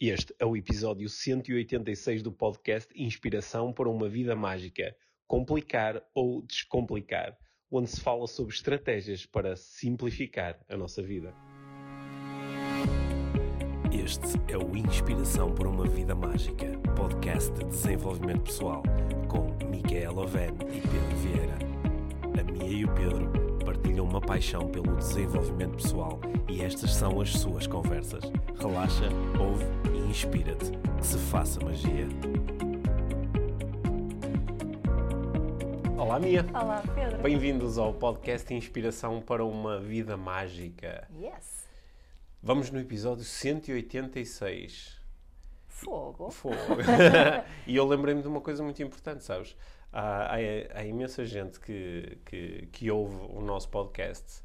Este é o episódio 186 do podcast Inspiração para uma Vida Mágica Complicar ou Descomplicar, onde se fala sobre estratégias para simplificar a nossa vida. Este é o Inspiração para uma Vida Mágica, podcast de desenvolvimento pessoal, com Micaela Oven e Pedro Vieira. A Mia e o Pedro partilham uma paixão pelo desenvolvimento pessoal e estas são as suas conversas. Relaxa, ouve e inspira-te. Que se faça magia. Olá, Mia! Olá, Pedro. Bem-vindos ao podcast Inspiração para uma Vida Mágica. Yes. Vamos no episódio 186. Fogo. Fogo. e eu lembrei-me de uma coisa muito importante, sabes? Há, há, há imensa gente que, que, que, ouve o nosso podcast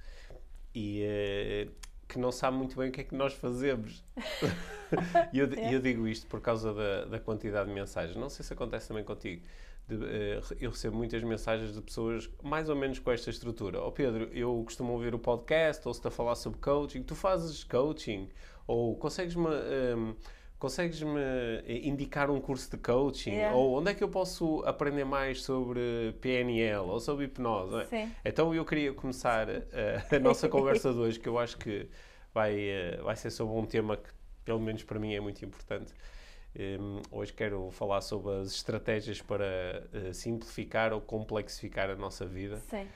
e uh, que não sabe muito bem o que é que nós fazemos. e eu, eu, digo isto por causa da, da, quantidade de mensagens. Não sei se acontece também contigo. De, uh, eu recebo muitas mensagens de pessoas mais ou menos com esta estrutura. Ó oh, Pedro, eu costumo ouvir o podcast, ou se está a falar sobre coaching, tu fazes coaching, ou consegues-me. Um, consegues-me indicar um curso de coaching? Yeah. Ou onde é que eu posso aprender mais sobre PNL ou sobre hipnose? Sim. Então eu queria começar a, a nossa conversa de hoje, que eu acho que vai, vai ser sobre um tema que, pelo menos para mim, é muito importante. Um, hoje quero falar sobre as estratégias para uh, simplificar ou complexificar a nossa vida. Sim.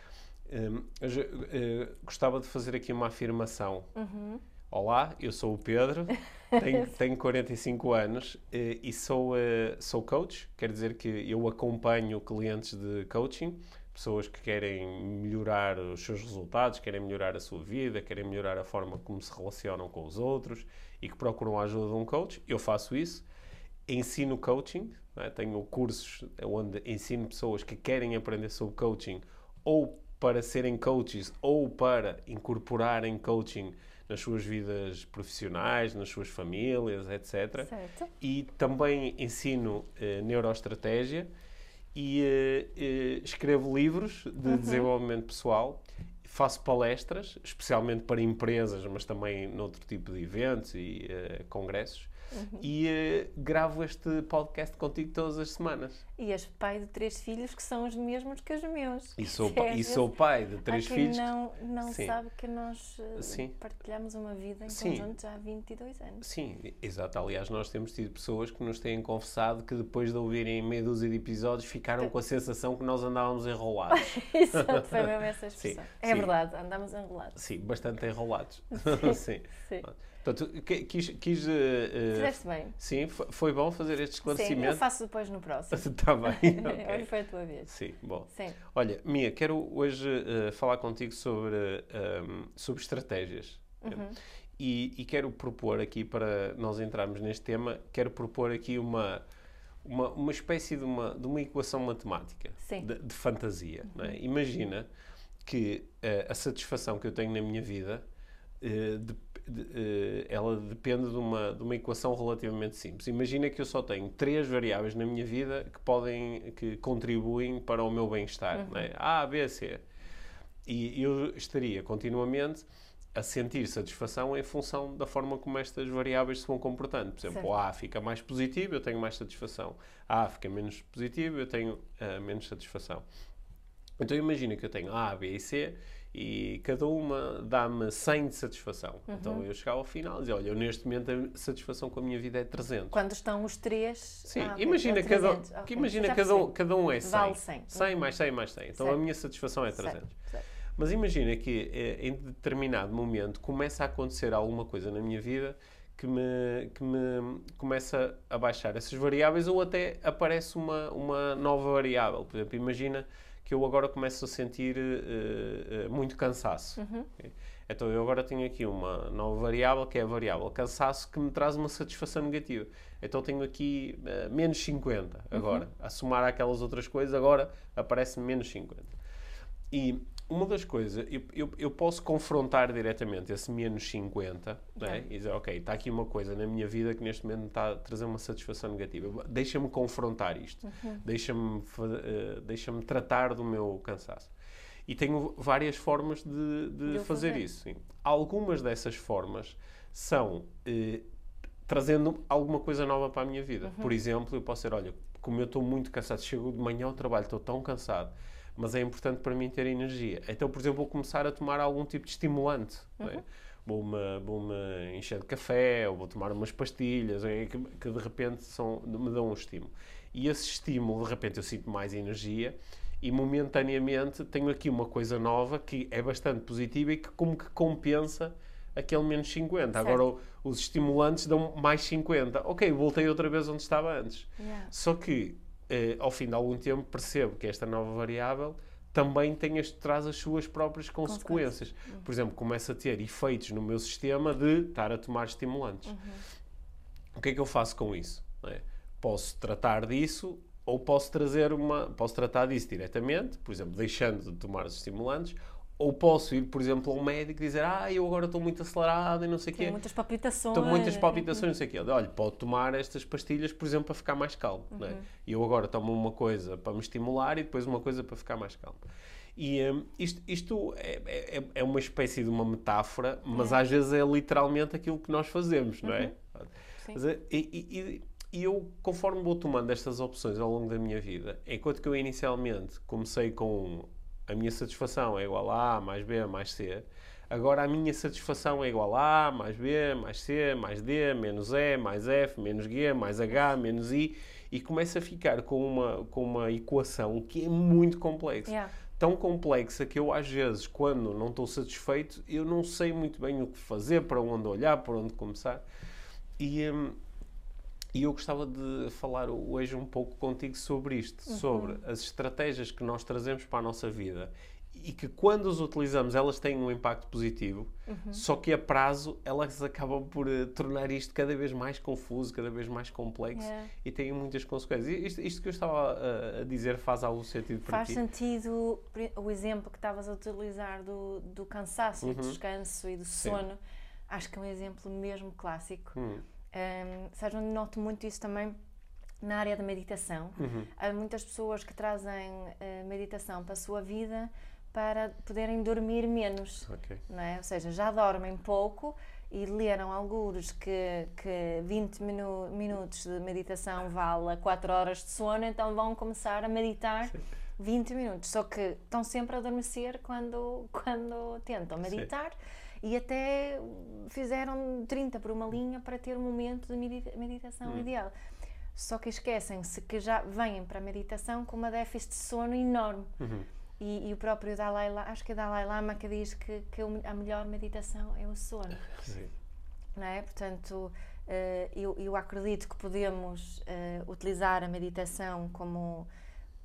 Um, eu, uh, gostava de fazer aqui uma afirmação. Uhum. Olá, eu sou o Pedro, tenho, tenho 45 anos eh, e sou, eh, sou coach, quer dizer que eu acompanho clientes de coaching, pessoas que querem melhorar os seus resultados, querem melhorar a sua vida, querem melhorar a forma como se relacionam com os outros e que procuram a ajuda de um coach. Eu faço isso, ensino coaching, é? tenho cursos onde ensino pessoas que querem aprender sobre coaching ou para serem coaches ou para incorporarem coaching nas suas vidas profissionais, nas suas famílias, etc. Certo. E também ensino uh, neuroestratégia e uh, uh, escrevo livros de uhum. desenvolvimento pessoal. Faço palestras, especialmente para empresas, mas também noutro tipo de eventos e congressos. Uhum. E uh, gravo este podcast contigo todas as semanas. E és pai de três filhos que são os mesmos que os meus. E sou, pa e sou pai de três filhos. não, não sabe que nós uh, partilhamos uma vida em Sim. conjunto já há 22 anos. Sim, exato. Aliás, nós temos tido pessoas que nos têm confessado que depois de ouvirem meia dúzia de episódios ficaram que... com a sensação que nós andávamos enrolados. exato, foi mesmo essa expressão. Sim, é sim. verdade, andamos enrolados. Sim, bastante enrolados. sim. Portanto, quis. quis uh, Fizeste bem. Sim, foi bom fazer este esclarecimento. Sim, eu faço depois no próximo. Está bem. okay. Hoje foi a tua vez. Sim, bom. Sim. Olha, Mia, quero hoje uh, falar contigo sobre, um, sobre estratégias. Uhum. E, e, quero propor aqui, para nós entrarmos neste tema, quero propor aqui uma, uma, uma espécie de uma, de uma equação matemática de, de, fantasia. Uhum. É? Imagina que uh, a satisfação que eu tenho na minha vida de, de, ela depende de uma, de uma equação relativamente simples. Imagina que eu só tenho três variáveis na minha vida que podem, que contribuem para o meu bem-estar, uhum. né? A, B, C. E eu estaria continuamente a sentir satisfação em função da forma como estas variáveis se vão comportando. Por exemplo, certo. A fica mais positivo, eu tenho mais satisfação. A fica menos positivo, eu tenho uh, menos satisfação. Então imagina que eu tenho A, B e C e cada uma dá-me 100 de satisfação. Uhum. Então eu chegava ao final e dizia, olha, eu neste momento a satisfação com a minha vida é 300. Quando estão os três... Sim, ah, imagina, cada, okay. imagina cada, um, cada um é 100. Vale 100. 100 uhum. mais 100 mais 100. Então certo. a minha satisfação é 300. Certo. Certo. Mas imagina que eh, em determinado momento começa a acontecer alguma coisa na minha vida que me, que me começa a baixar essas variáveis ou até aparece uma, uma nova variável. Por exemplo, imagina que eu agora começo a sentir uh, muito cansaço. Uhum. Okay? Então eu agora tenho aqui uma nova variável, que é a variável cansaço, que me traz uma satisfação negativa. Então tenho aqui uh, menos 50 agora. Uhum. A somar aquelas outras coisas, agora aparece menos 50. E uma das coisas, eu, eu, eu, posso confrontar diretamente esse menos 50 né? e dizer, ok, está aqui uma coisa na minha vida que neste momento está a trazer uma satisfação negativa. Deixa-me confrontar isto. Uhum. Deixa-me uh, deixa tratar do meu cansaço. E tenho várias formas de, de fazer, fazer, isso. Sim. Algumas dessas formas são uh, trazendo alguma coisa nova para a minha vida. Uhum. Por exemplo, eu posso dizer, olha, como eu estou muito cansado, chego de manhã ao trabalho, estou tão cansado, mas é importante para mim ter energia. Então, por exemplo, vou começar a tomar algum tipo de estimulante. É? Uhum. Vou-me vou -me encher de café, ou vou tomar umas pastilhas, é? que, que, de repente são, me dão um estímulo. E esse estímulo, de repente, eu sinto mais energia e momentaneamente tenho aqui uma coisa nova que é bastante positiva e que como que compensa aquele menos 50. Certo. Agora os estimulantes dão mais 50. Ok, voltei outra vez onde estava antes. Yeah. Só que eh, ao fim de algum tempo percebo que esta nova variável também tem as, traz as suas próprias consequências. Uhum. Por exemplo, começa a ter efeitos no meu sistema de estar a tomar estimulantes. Uhum. O que é que eu faço com isso? É? Posso tratar disso ou posso trazer uma posso tratar disso diretamente, por exemplo, deixando de tomar os estimulantes, ou posso ir, por exemplo, a um médico e dizer ah, eu agora estou muito acelerado e não sei o quê. Tenho muitas palpitações. Estou muitas palpitações, não sei o quê. Olha, pode tomar estas pastilhas, por exemplo, para ficar mais calmo. Uhum. É? E eu agora tomo uma coisa para me estimular e depois uma coisa para ficar mais calmo. E um, isto, isto é, é, é, uma espécie de uma metáfora, mas é. às vezes é literalmente aquilo que nós fazemos, não é? Uhum. Mas, e, e, e eu, conforme vou tomando estas opções ao longo da minha vida, enquanto que eu inicialmente comecei com a minha satisfação é igual a A mais B mais C. Agora a minha satisfação é igual a A mais B mais C mais D menos E mais F menos G mais H menos I e começa a ficar com uma, com uma equação que é muito complexa. Yeah. Tão complexa que eu, às vezes, quando não estou satisfeito, eu não sei muito bem o que fazer, para onde olhar, para onde começar. E, hum, e eu gostava de falar hoje um pouco contigo sobre isto, uhum. sobre as estratégias que nós trazemos para a nossa vida e que quando as utilizamos elas têm um impacto positivo, uhum. só que a prazo elas acabam por uh, tornar isto cada vez mais confuso, cada vez mais complexo yeah. e têm muitas consequências. Isto, isto, que eu estava a, a, dizer faz algum sentido para faz ti? Faz sentido o exemplo que estavas a utilizar do, do cansaço, uhum. do descanso e do sono. Sim. Acho que é um exemplo mesmo clássico. Uhum um, seja, noto muito isso também na área da meditação. Uhum. Há muitas pessoas que trazem uh, meditação para a sua vida para poderem dormir menos. Okay. Não é? Ou seja, já dormem pouco e leram alguns que, que 20 minu minutos de meditação vale 4 horas de sono, então vão começar a meditar Sim. 20 minutos. Só que estão sempre a adormecer quando, quando tentam meditar. Sim e até fizeram 30 por uma linha para ter um momento de medita meditação hum. ideal. Só que esquecem-se que já vêm para a meditação com uma déficit de sono enorme. Uhum. E, e, o próprio Dalai Lama, acho que é Dalai Lama que diz que, que a melhor meditação é o sono. Sim. Não é? Portanto, uh, eu, eu acredito que podemos uh, utilizar a meditação como,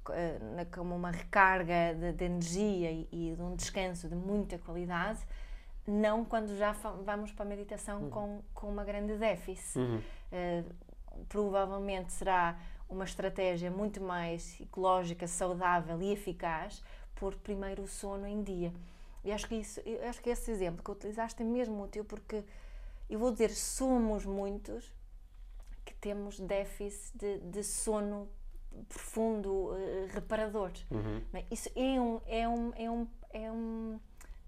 uh, como uma recarga de, de energia e, e, de um descanso de muita qualidade, não quando já vamos para a meditação uhum. com, com uma grande déficit. Uhum. Uh, provavelmente será uma estratégia muito mais ecológica, saudável e eficaz por primeiro o sono em dia. E acho que isso, acho que esse exemplo que utilizaste é mesmo útil porque eu vou dizer somos muitos que temos déficit de, de sono profundo, uh, reparador. Uhum. Isso é um, é um, é um, é um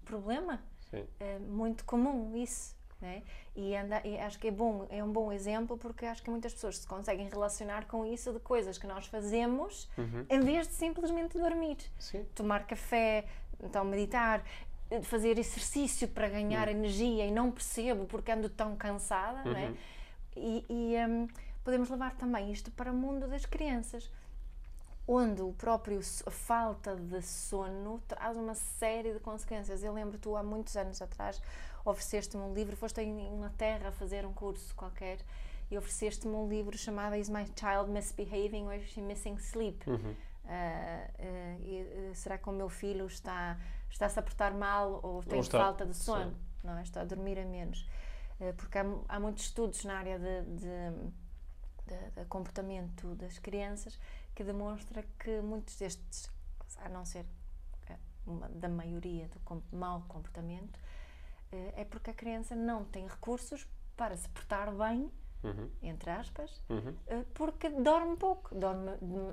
problema é muito comum isso. Né? E, anda, e acho que é bom, é um bom exemplo porque acho que muitas pessoas se conseguem relacionar com isso de coisas que nós fazemos uhum. em vez de simplesmente dormir. Sim. Tomar café, então meditar, fazer exercício para ganhar uhum. energia e não percebo porque ando tão cansada. Uhum. Né? E, e um, podemos levar também isto para o mundo das crianças onde o próprio a falta de sono traz uma série de consequências. Eu lembro tu há muitos anos atrás ofereceste-me um livro, foste em Inglaterra a fazer um curso qualquer e ofereceste-me um livro chamado Is My Child Misbehaving or Is She Missing Sleep? Uhum. Uh, uh, uh, será que o meu filho está está-se a portar mal ou tem ou está, falta de sono? Sim. Não, é? está a dormir a menos. porque há, há, muitos estudos na área de, de, de, de comportamento das crianças que demonstra que muitos destes, a não ser eh, uma, da maioria do mau comportamento, eh, é porque a criança não tem recursos para se portar bem, uhum. entre aspas, uhum. Eh, porque dorme pouco, dorme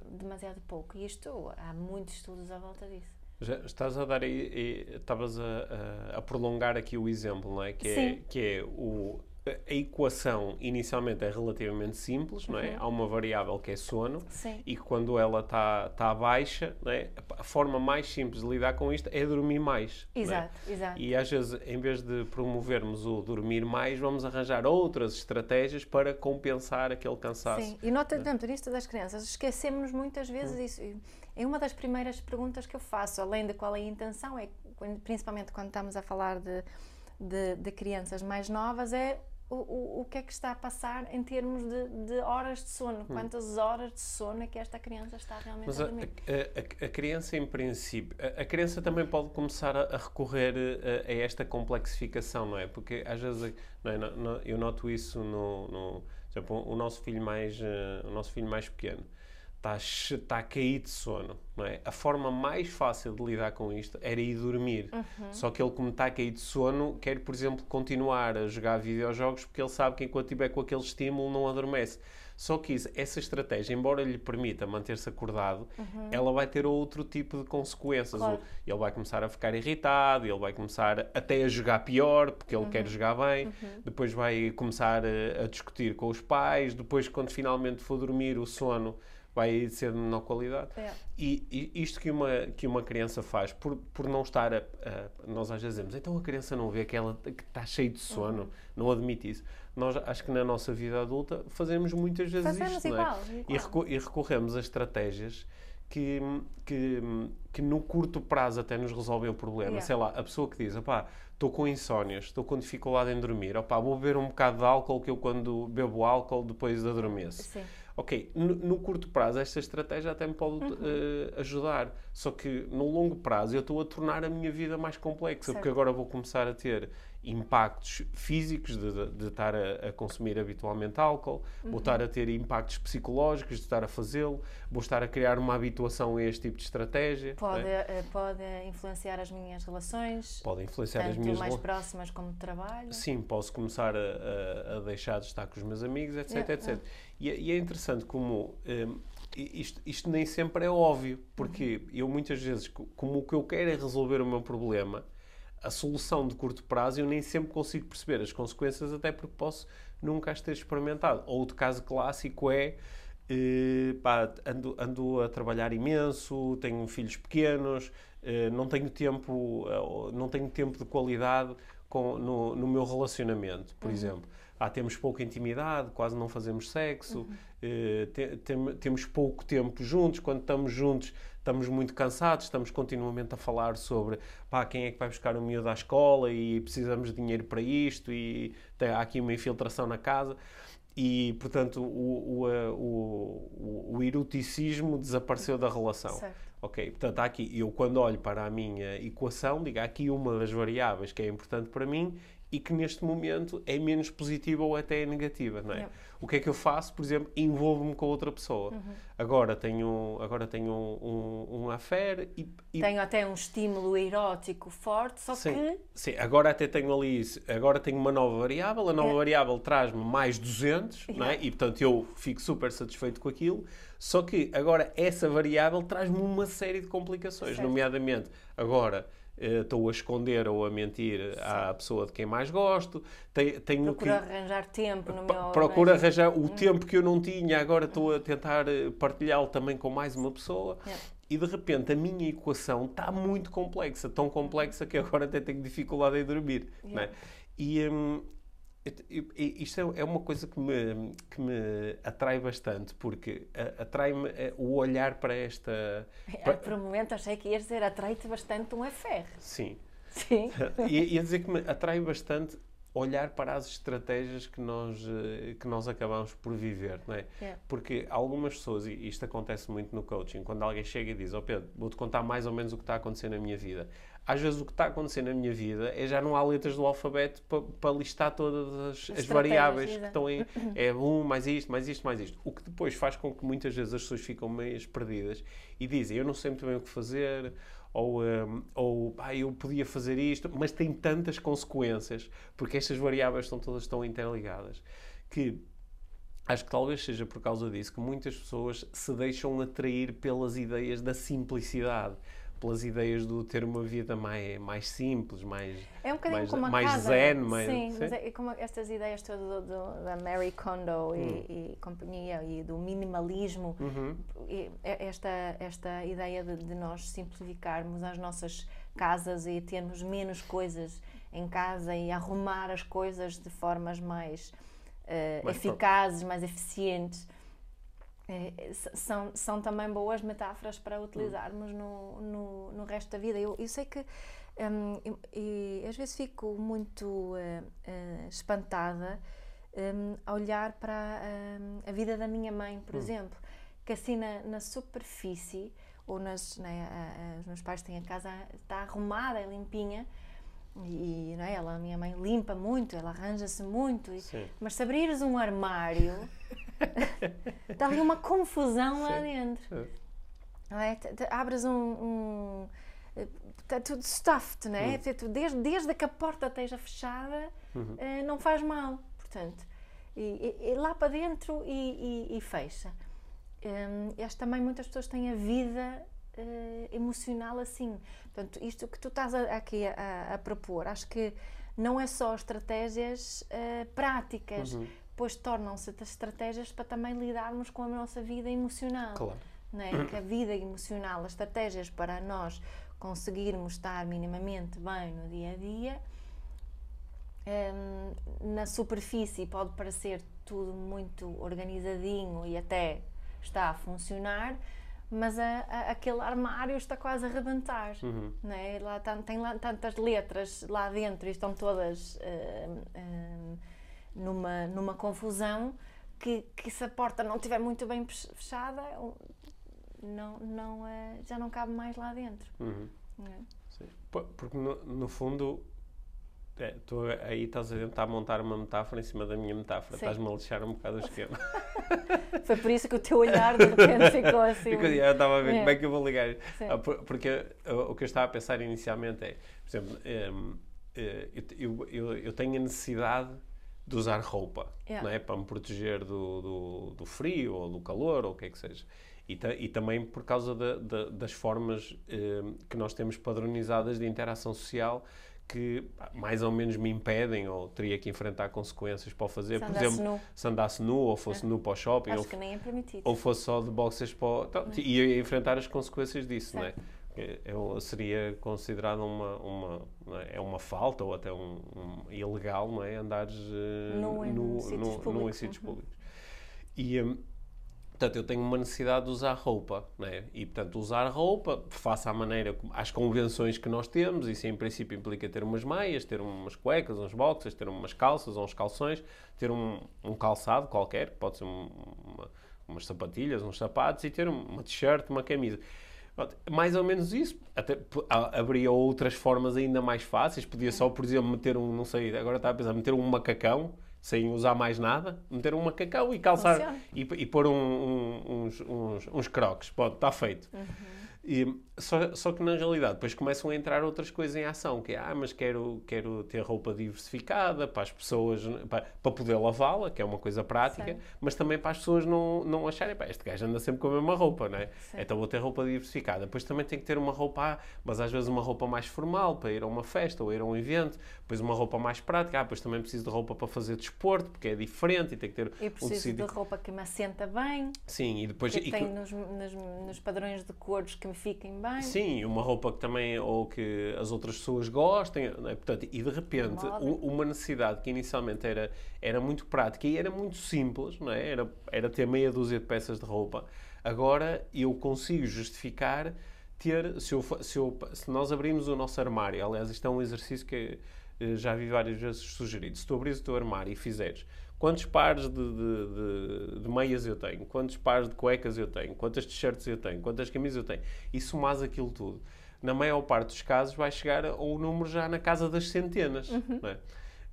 demasiado pouco. E isto, há muitos estudos à volta disso. Já estás a dar aí, estavas a, a, prolongar aqui o exemplo, não é? Que, é, que é o a equação inicialmente é relativamente simples, não é? Uhum. Há uma variável que é sono Sim. e quando ela está tá baixa, não é? a forma mais simples de lidar com isto é dormir mais. É? Exato, é? exato. E às vezes, em vez de promovermos o dormir mais, vamos arranjar outras estratégias para compensar aquele cansaço. Sim, e nota, dentro disto das crianças, esquecemos muitas vezes hum. isso. É uma das primeiras perguntas que eu faço, além de qual é a intenção, é principalmente quando estamos a falar de, de, de crianças mais novas, é o, o, o que é que está a passar em termos de, de horas de sono. Hum. Quantas horas de sono é que esta criança está realmente Mas a, a dormir? A, a, a, criança, em princípio, a, criança também pode começar a, recorrer a, esta complexificação, não é? Porque às vezes, não é, não, não, eu noto isso no, no exemplo, o nosso filho mais, uh, o nosso filho mais pequeno está, está a cair de sono, não é? A forma mais fácil de lidar com isto era ir dormir. Uhum. Só que ele, como está a cair de sono, quer, por exemplo, continuar a jogar videojogos porque ele sabe que enquanto estiver com aquele estímulo não adormece. Só que isso, essa estratégia, embora lhe permita manter-se acordado, uhum. ela vai ter outro tipo de consequências. Claro. Ele vai começar a ficar irritado, ele vai começar até a jogar pior, porque ele uhum. quer jogar bem, uhum. depois vai começar a, a discutir com os pais, depois, quando finalmente for dormir, o sono vai ser de menor qualidade. É. E, e, isto que uma, que uma criança faz, por, por não estar a, a, Nós às vezes dizemos, então a criança não vê que ela que está cheia de sono, uhum. não admite isso. Nós acho que na nossa vida adulta fazemos muitas vezes fazemos isto, igual, é? Igual. E, recu e recorremos a estratégias que, que, que no curto prazo até nos resolvem o problema. Yeah. Sei lá, a pessoa que diz, opá, estou com insónias, estou com dificuldade em dormir, opá, vou beber um bocado de álcool que eu quando bebo álcool depois adormeço. Sim. Ok, no, no, curto prazo esta estratégia até me pode uhum. uh, ajudar, só que no longo prazo eu estou a tornar a minha vida mais complexa, certo. porque agora vou começar a ter impactos físicos de, de, de estar a, a, consumir habitualmente álcool, uhum. vou estar a ter impactos psicológicos de estar a fazê-lo, vou estar a criar uma habituação a este tipo de estratégia. Pode, é? pode influenciar as minhas relações. Pode influenciar as minhas mais próximas como de trabalho. Sim, posso começar a, a, a, deixar de estar com os meus amigos, etc, etc. E, é, e, é interessante como um, isto, isto, nem sempre é óbvio, porque uhum. eu muitas vezes, como o que eu quero é resolver o meu problema, a solução de curto prazo eu nem sempre consigo perceber as consequências, até porque posso nunca as ter experimentado. Outro caso clássico é eh, pá, ando, ando a trabalhar imenso, tenho filhos pequenos, eh, não tenho tempo, eh, não tenho tempo de qualidade com, no, no meu relacionamento, por uhum. exemplo. Ah, temos pouca intimidade, quase não fazemos sexo, uhum. eh, te, tem, temos pouco tempo juntos. Quando estamos juntos, estamos muito cansados, estamos continuamente a falar sobre pá, quem é que vai buscar o miúdo à escola e precisamos de dinheiro para isto e tem, há aqui uma infiltração na casa. E, portanto, o, o, o, o eroticismo desapareceu da relação. Certo. Ok, portanto, há aqui, eu quando olho para a minha equação, digo, há aqui uma das variáveis que é importante para mim e que neste momento é menos positiva ou até é negativa, não é? Yeah. O que é que eu faço? Por exemplo, envolvo-me com outra pessoa. Uhum. Agora tenho, agora tenho um, um, um affair e, e, Tenho até um estímulo erótico forte, só sim, que... Sim, agora até tenho ali, agora tenho uma nova variável, a nova yeah. variável traz-me mais 200, yeah. não é? E portanto eu fico super satisfeito com aquilo, só que agora essa variável traz-me uma série de complicações, certo. nomeadamente agora estou a esconder ou a mentir Sim. à pessoa de quem mais gosto. Tenho, tenho Procura que, arranjar tempo no meu... Procura arranjar o hum. tempo que eu não tinha, agora estou a tentar eh, partilhá-lo também com mais uma pessoa. E de repente a minha equação está muito complexa, tão complexa que agora até tenho dificuldade em dormir. Né? E, hum, isto é, é uma coisa que me, que me atrai bastante, porque atrai-me eh, o olhar para esta. Para... Por um momento achei que ias dizer atrai-te bastante um FR. Sim. Sim. Ia dizer que me atrai bastante olhar para as estratégias que nós, eh, que nós acabamos por viver, não é? Yeah. Porque algumas pessoas, e isto acontece muito no coaching, quando alguém chega e diz: Ó oh Pedro, vou-te contar mais ou menos o que está acontecendo na minha vida às vezes o que está acontecendo na minha vida é já não há letras do alfabeto para, para listar todas as, as variáveis que estão aí. É um, mais isto, mais isto, mais isto. O que depois faz com que muitas vezes as pessoas ficam meio perdidas e dizem, eu não sei muito bem o que fazer, ou, um, ou ah, eu podia fazer isto, mas tem tantas consequências, porque estas variáveis estão todas tão interligadas, que acho que talvez seja por causa disso que muitas pessoas se deixam atrair pelas ideias da simplicidade pelas ideias do ter uma vida mais, mais simples, mais, é um mais, como mais casa, zen. Mais, sim, sim? Mas é como estas ideias todas da Mary Kondo hum. e, e, companhia e do minimalismo, uhum. e esta, esta ideia de, de nós simplificarmos as nossas casas e termos menos coisas em casa e arrumar as coisas de formas mais, uh, mais eficazes, mais eficientes. É, são, são também boas metáforas para utilizarmos no, no, no resto da vida. Eu, eu sei que um, e, e, às vezes fico muito uh, uh, espantada um, a olhar para um, a vida da minha mãe, por hum. exemplo, que assim na, na superfície, ou nas, né, a, a, os meus pais têm a casa, está arrumada, é limpinha, e né, ela, a minha mãe limpa muito, ela arranja-se muito, e, mas se abrires um armário Está ali uma confusão lá dentro. É? Abres um, um está tudo stuffed, não é? Uhum. Desde, desde que a porta esteja fechada, uhum. uh, não faz mal, portanto. E, e, e lá para dentro e, e, e fecha. Um, acho também muitas pessoas têm a vida uh, emocional assim. Portanto, isto que tu estás a, aqui a, a, propor, acho que não é só estratégias uh, práticas. Uhum depois tornam-se estratégias para também lidarmos com a nossa vida emocional. Claro. é? Que a vida emocional, as estratégias para nós conseguirmos estar minimamente bem no dia a dia, um, na superfície pode parecer tudo muito organizadinho e até está a funcionar, mas a, a, aquele armário está quase a rebentar. Uhum. Né? Lá, tem lá tantas letras lá dentro e estão todas. Uh, uh, numa, numa confusão que, que se a porta não estiver muito bem fechada, não, não, é, já não cabe mais lá dentro. Uhum. É? Porque, no, no fundo, é, tu aí estás a tentar montar uma metáfora em cima da minha metáfora. Estás-me a lixar um bocado o esquema. Foi por isso que o teu olhar de repente ficou assim. Ficou, eu estava a ver é. como é que eu vou ligar. Ah, porque o que eu estava a pensar inicialmente é, por exemplo, um, eh, eu, eu, eu tenho a necessidade de usar roupa, yeah. não é? Para me proteger do, do, do, frio ou do calor ou o que é que seja. E, e também por causa das formas eh, que nós temos padronizadas de interação social que mais ou menos me impedem ou teria que enfrentar consequências para o fazer. Se por exemplo, nu. se andasse nu ou fosse é. nu para o shopping. Acho ou, que nem é permitido. Ou fosse só de boxers para o... Então, ia enfrentar as consequências disso, certo. não é? Eu, seria considerado uma, uma, é? é uma falta ou até um, um ilegal, não é? Andares uh, no, no, sítios no, em sítios uhum. públicos. E, um, portanto, eu tenho uma necessidade de usar roupa, não é? E, portanto, usar roupa, faça a maneira, às convenções que nós temos, isso em princípio implica ter umas meias, ter umas cuecas, uns boxers, ter umas calças uns calções, ter um, um calçado qualquer, pode ser um, uma, umas sapatilhas, uns sapatos e ter uma t-shirt, uma camisa. Mais ou menos isso. Até haveria outras formas ainda mais fáceis. Podia só, por exemplo, meter um, não sei, agora estava a pensar, meter um macacão sem usar mais nada, meter um macacão e calçar e, e, pôr um, um, uns, uns, uns croques. Pode, está feito. Uhum. E, só, só que na realidade depois começam a entrar outras coisas em ação, que é, ah, mas quero, quero ter roupa diversificada para as pessoas, para, para poder lavá-la, que é uma coisa prática, Sim. mas também para as pessoas não, não acharem, pá, este gajo anda sempre com a mesma roupa, não é? Então vou ter roupa diversificada. Depois também tem que ter uma roupa, ah, mas às vezes uma roupa mais formal, para ir a uma festa ou ir a um evento, depois uma roupa mais prática, ah, depois também preciso de roupa para fazer desporto, porque é diferente e tem que ter e preciso um de roupa que me assenta bem. Sim, e depois... Que e tem que... nos, nos, nos padrões de cores que me fiquem bem. Sim, uma roupa que também ou que as outras pessoas gostem, é? portanto, e de repente uma necessidade que inicialmente era, era muito prática e era muito simples, não é? era, era ter meia dúzia de peças de roupa, agora eu consigo justificar ter, se, eu, se, eu, se nós abrimos o nosso armário, aliás, isto é um exercício que eh, já vi várias vezes sugerido, se tu abris o teu armário e fizeres quantos pares de, de, de, de, meias eu tenho, quantos pares de cuecas eu tenho, quantas t-shirts eu tenho, quantas camisas eu tenho, e somas aquilo tudo, na maior parte dos casos vai chegar a um número já na casa das centenas. Uhum. É?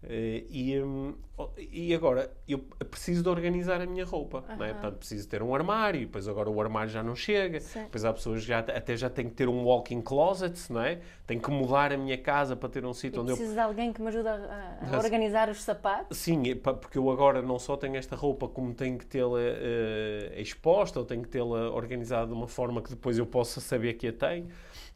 Eh, e, um, e agora, eu preciso de organizar a minha roupa, uhum. não é? Portanto, preciso ter um armário, depois agora o armário já não chega, Sim. depois há pessoas que já, até já têm que ter um walk-in closet, não é? Tenho que mudar a minha casa para ter um sítio onde preciso eu... preciso de alguém que me ajude a, a organizar os sapatos? Sim, porque eu agora não só tenho esta roupa, como tenho que tê-la uh, exposta, ou tenho que tê-la organizada de uma forma que depois eu possa saber que a tenho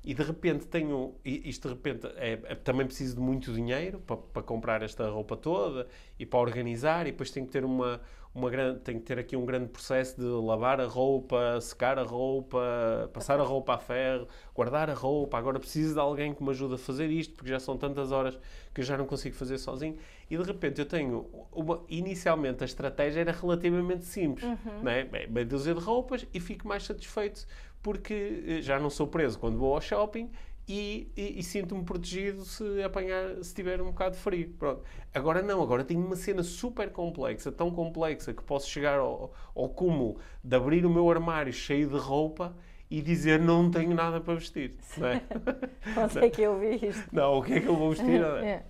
e de repente tenho, isto de repente é, é, também preciso de muito dinheiro para, para, comprar esta roupa toda e para organizar e depois tenho que ter uma, uma grande, tenho que ter aqui um grande processo de lavar a roupa, secar a roupa, passar a roupa a ferro, guardar a roupa, agora preciso de alguém que me ajude a fazer isto porque já são tantas horas que eu já não consigo fazer sozinho e de repente eu tenho uma, inicialmente a estratégia era relativamente simples, uhum. né? meia dúzia de roupas e fico mais satisfeito porque eh, já não sou preso quando vou ao shopping e, e, e sinto-me protegido se apanhar, se tiver um bocado de frio. Pronto. Agora não, agora tenho uma cena super complexa, tão complexa que posso chegar ao, ao cúmulo de abrir o meu armário cheio de roupa e dizer não tenho nada para vestir. Não é? Onde é que eu vi isto? Não, o que é que eu vou vestir? É.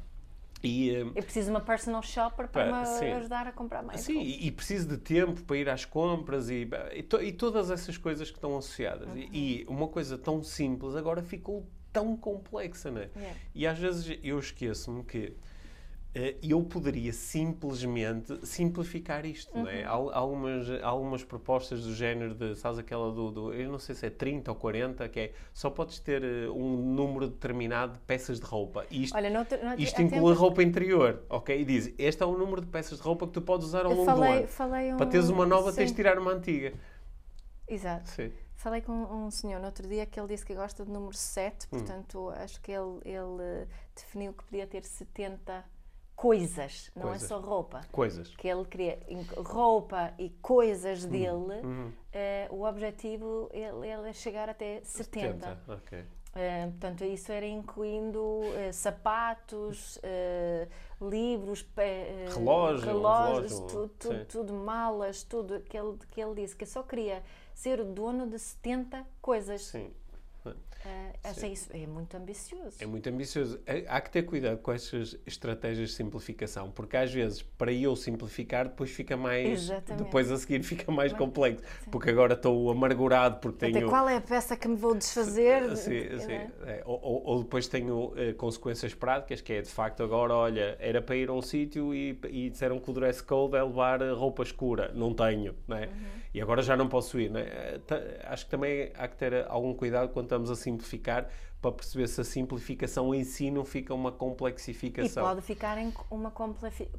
E, eu preciso de uma personal shopper para me sim. ajudar a comprar mais. Sim, e, e, preciso de tempo para ir às compras e, e, to, e todas essas coisas que estão associadas. Uhum. E, uma coisa tão simples agora ficou tão complexa, né? Yeah. E às vezes eu esqueço-me que eu poderia simplesmente simplificar isto, uhum. não é? Uhum. Algumas, algumas propostas do género de, sabes aquela do, do, eu não sei se é 30 ou 40, que é só podes ter eh, um número determinado de peças de roupa. E isto, Olha, no outro, no isto inclui tempo... roupa interior, ok? E diz, este é o número de peças de roupa que tu podes usar ao longo falei, do ano. Falei um... Para teres uma nova, Sim. tens de tirar uma antiga. Exato. Sim. Falei com um senhor no outro dia que ele disse que gosta do número 7, hum. portanto, hum. acho que ele, ele eh, definiu que podia ter 70 coisas, não é só roupa. Coisas. Que ele queria roupa e coisas hum. dele, uhum. uh, o objetivo ele, ele é chegar até 70. 70. Okay. Uh, portanto, isso era incluindo uh, sapatos, livros, relógio, relógios, relógio, tudo, tudo, tudo, malas, tudo que ele, que ele disse que só queria ser o dono de 70 coisas. Sim. Uh, isso é muito ambicioso. É muito ambicioso. É, há que ter cuidado com essas estratégias de simplificação, porque às vezes para eu simplificar depois fica mais Exatamente. depois a seguir fica mais complexo, sim. porque agora estou amargurado porque Até tenho qual é a peça que me vou desfazer? Sim, sim. É? Ou, ou, ou, depois tenho uh, consequências práticas, que é de facto agora, olha, era para ir a um sítio e, e disseram que o dress code é levar roupa escura, não tenho, não é? Uhum e agora já não posso ir. Não é? Acho que também há que ter algum cuidado quando estamos a simplificar para perceber se a simplificação em si não fica uma complexificação. E pode ficar em uma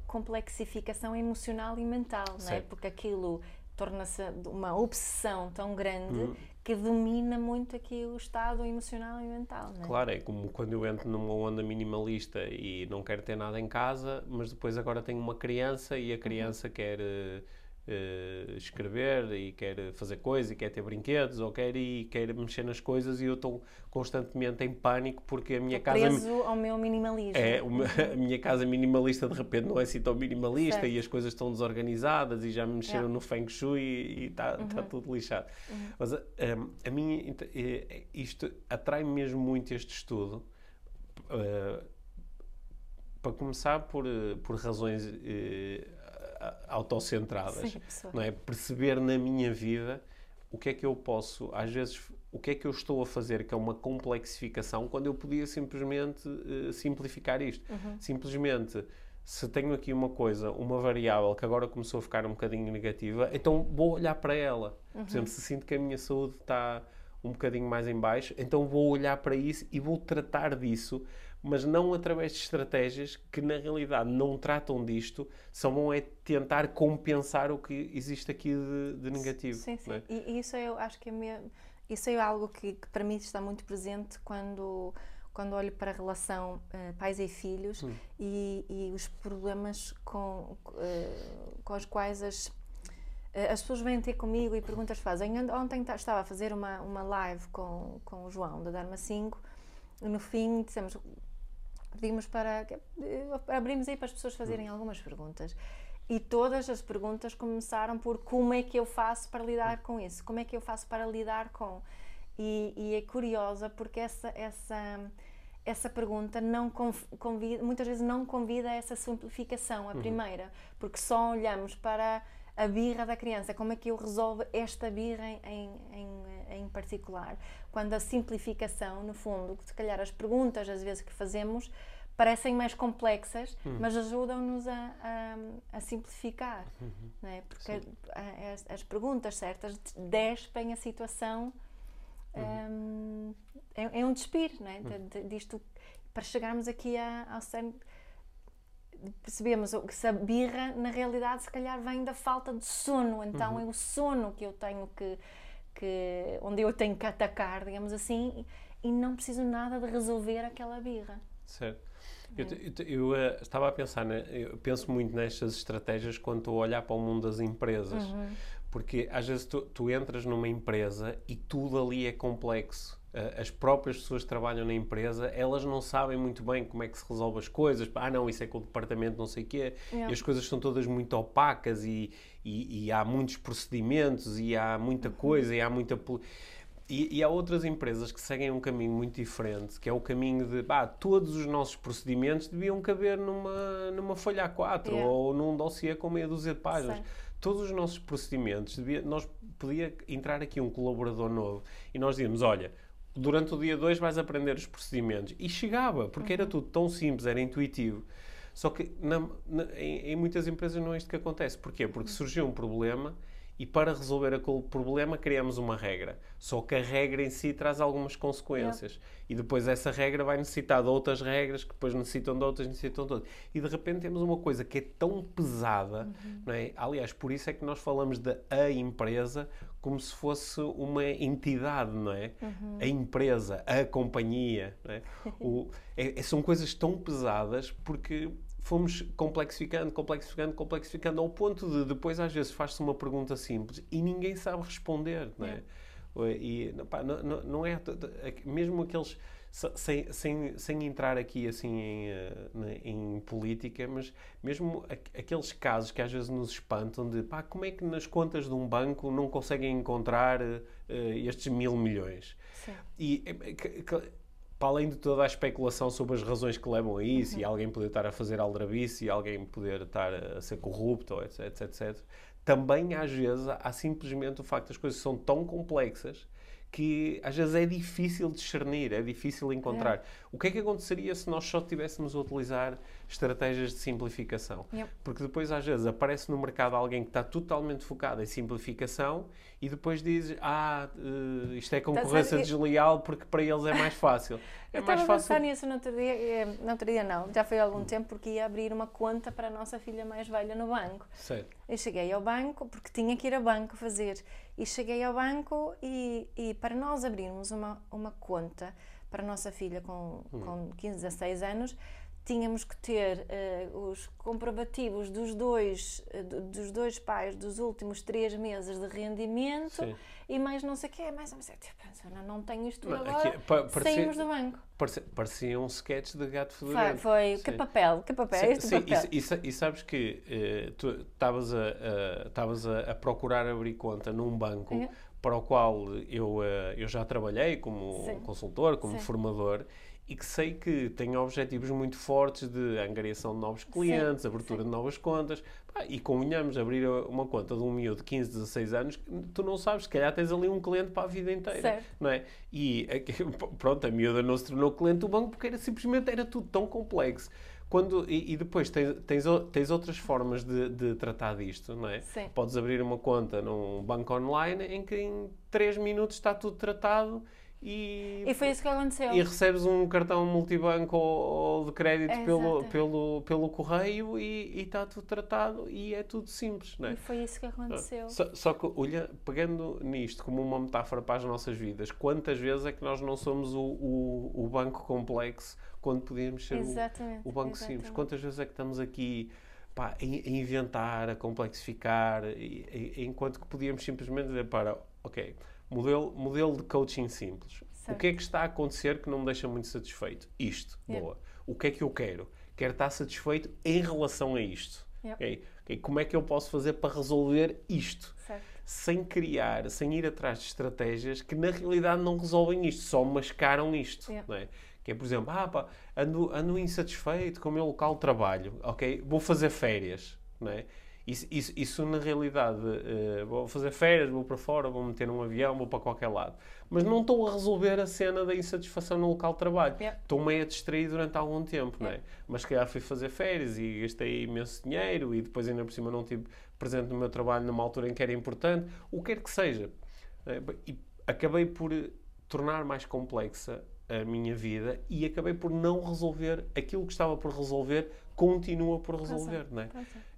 complexificação emocional e mental, não é? Porque aquilo torna-se uma obsessão tão grande uhum. que domina muito aqui o estado emocional e mental. Não é? Claro, é como quando eu entro numa onda minimalista e não quero ter nada em casa, mas depois agora tenho uma criança e a criança uhum. quer eh, uh, escrever e quer fazer coisas e quer ter brinquedos ou quer e quer mexer nas coisas e eu estou constantemente em pânico porque a minha estou casa preso ao meu minimalismo é a minha casa minimalista de repente não é assim tão minimalista certo. e as coisas estão desorganizadas e já me mexeram yeah. no feng shui e está tá uhum. tá tudo lixado uhum. mas a, a, a minha eh, isto atrai mesmo muito este estudo uh, para começar por, por razões uh, autocentradas, Sim, não é? Perceber na minha vida o que é que eu posso, às vezes, o que é que eu estou a fazer, que é uma complexificação, quando eu podia simplesmente uh, simplificar isto. Uhum. Simplesmente, se tenho aqui uma coisa, uma variável que agora começou a ficar um bocadinho negativa, então vou olhar para ela. Uhum. Por exemplo, se sinto que a minha saúde está um bocadinho mais em baixo, então vou olhar para isso e vou tratar disso mas não através de estratégias que na realidade não tratam disto, só vão é tentar compensar o que existe aqui de, de negativo. Sim, sim. É? E, isso eu acho que é mesmo, isso é algo que, que, para mim está muito presente quando quando olho para a relação uh, pais e filhos hum. e, e, os problemas com, uh, com os quais as, uh, as pessoas vêm ter comigo e perguntas fazem. Ontem estava a fazer uma, uma live com, com o João da Dharma 5 e no fim dissemos pedimos para. abrimos aí para as pessoas fazerem algumas perguntas. E todas as perguntas começaram por como é que eu faço para lidar com isso? Como é que eu faço para lidar com? E, e é curiosa porque essa, essa, essa pergunta não convida, muitas vezes não convida a essa simplificação, a uhum. primeira, porque só olhamos para a birra da criança, como é que eu resolvo esta birra em, em, em particular, quando a simplificação, no fundo, se calhar as perguntas às vezes que fazemos parecem mais complexas, uhum. mas ajudam-nos a, a, a, simplificar, uhum. não é? porque as, as, perguntas certas despem a situação um, é, é, um despir, não é? De, de, disto, para chegarmos aqui a, ao cerne, percebemos que se a birra, na realidade, se calhar vem da falta de sono, então uhum. é o sono que eu tenho que, que, onde eu tenho que atacar, digamos assim, e não preciso nada de resolver aquela birra. Certo. Eu, eu, eu uh, estava a pensar, né, eu penso muito nestas estratégias quando estou a olhar para o mundo das empresas. Uhum. Porque às vezes tu, tu, entras numa empresa e tudo ali é complexo. Uh, as próprias pessoas que trabalham na empresa, elas não sabem muito bem como é que se resolve as coisas. Ah, não, isso é com o departamento não sei o quê. Yeah. E as coisas são todas muito opacas e, e, e há muitos procedimentos e há muita uhum. coisa e há muita... E, e, há outras empresas que seguem um caminho muito diferente, que é o caminho de bah, todos os nossos procedimentos deviam caber numa, numa folha A4 yeah. ou num dossiê com meia dúzia de páginas. Todos os nossos procedimentos, devia, nós podia entrar aqui um colaborador novo e nós dizíamos, olha, durante o dia 2 vais aprender os procedimentos. E chegava, porque uhum. era tudo tão simples, era intuitivo. Só que na, na, em, em, muitas empresas não é isto que acontece. Porquê? Porque uhum. surgiu um problema e para resolver aquele problema criamos uma regra. Só que a regra em si traz algumas consequências. Yeah. E depois essa regra vai necessitar de outras regras, que depois necessitam de outras, necessitam de outras. E de repente temos uma coisa que é tão pesada, uhum. não é? Aliás, por isso é que nós falamos da a empresa como se fosse uma entidade, não é? Uhum. A empresa, a companhia, é? o, é? São coisas tão pesadas porque fomos complexificando, complexificando, complexificando, ao ponto de depois às vezes faz-se uma pergunta simples e ninguém sabe responder, não é? é. E pá, não, não, é mesmo aqueles sem, sem, sem entrar aqui assim em, eh, em política, mas mesmo aqueles casos que às vezes nos espantam de pá, como é que nas contas de um banco não conseguem encontrar uh, estes mil milhões? Sim. E para além de toda a especulação sobre as razões que levam a isso, uhum. e alguém poder estar a fazer aldrabice, e alguém poder estar a ser corrupto, etc, etc, etc, também às vezes há simplesmente o facto das coisas são tão complexas que às vezes é difícil discernir, é difícil encontrar. É. O que é que aconteceria se nós só estivéssemos a utilizar estratégias de simplificação? Yep. Porque depois às vezes aparece no mercado alguém que está totalmente focado em simplificação e depois diz, ah, uh, isto é concorrência desleal porque para eles é mais fácil. É eu mais estava fácil. a pensar nisso no outro dia, eh, no outro dia não, já foi há algum tempo porque ia abrir uma conta para a nossa filha mais velha no banco. Certo. Eu cheguei ao banco porque tinha que ir ao banco fazer e cheguei ao banco e, e para nós abrirmos uma, uma conta para a nossa filha com, hum. com 15, 16 anos, tínhamos que ter uh, os comprovativos dos dois, uh, dos dois pais dos últimos três meses de rendimento Sim. e mais não sei o quê, mais não sei o. Não, não tenho isto não, agora, aqui, pa, parecia, saímos do banco. Parecia, parecia um sketch de gato fedorento. Foi, foi que papel, que papel, sim, este sim, papel. E, e, e, sabes que uh, tu estavas a, a, a, procurar abrir conta num banco uhum. para o qual eu, eu já trabalhei como sim. consultor, como formador e que sei que tem objetivos muito fortes de angariação de novos clientes, sim, abertura sim. de novas contas. Pá, e convenhamos, abrir uma conta de um miúdo de 15, 16 anos, tu não sabes, se calhar tens ali um cliente para a vida inteira. Certo. Não é? E pronto, a miúda não se tornou cliente do banco porque era simplesmente era tudo tão complexo. Quando, e, e depois tens, tens, tens, outras formas de, de, tratar disto, não é? Sim. Podes abrir uma conta num banco online em que em 3 minutos está tudo tratado e, e foi isso que aconteceu. E recebes um cartão multibanco ou, de crédito é, pelo, pelo, pelo correio e está tudo tratado e é tudo simples, não é? E foi isso que aconteceu. Só, só, que, olha, pegando nisto como uma metáfora para as nossas vidas, quantas vezes é que nós não somos o, o, o banco complexo quando podíamos ser o, o, banco exatamente. simples? Quantas vezes é que estamos aqui pá, a, inventar, a complexificar, e, e, enquanto que podíamos simplesmente dizer para, ok Modelo, modelo de coaching simples. Certo. O que é que está a acontecer que não me deixa muito satisfeito? Isto. Yeah. Boa. O que é que eu quero? Quero estar satisfeito em relação a isto. Yeah. Okay? Okay? Como é que eu posso fazer para resolver isto? Certo. Sem criar, sem ir atrás de estratégias que na realidade não resolvem isto, só mascaram isto. Yeah. Não é? Que é, por exemplo, ah, pá, ando, ando insatisfeito com o meu local de trabalho, ok? Vou fazer férias, não é? Isso, isso, isso na realidade, uh, vou fazer férias, vou para fora, vou meter num avião, vou para qualquer lado. Mas não estou a resolver a cena da insatisfação no local de trabalho. Yeah. Estou meio a distrair durante algum tempo, yeah. não é? Mas se calhar fui fazer férias e gastei imenso dinheiro e depois ainda por cima não tive presente no meu trabalho numa altura em que era importante, o que quer que seja. É? E acabei por tornar mais complexa a minha vida e acabei por não resolver aquilo que estava por resolver continua por resolver, não é?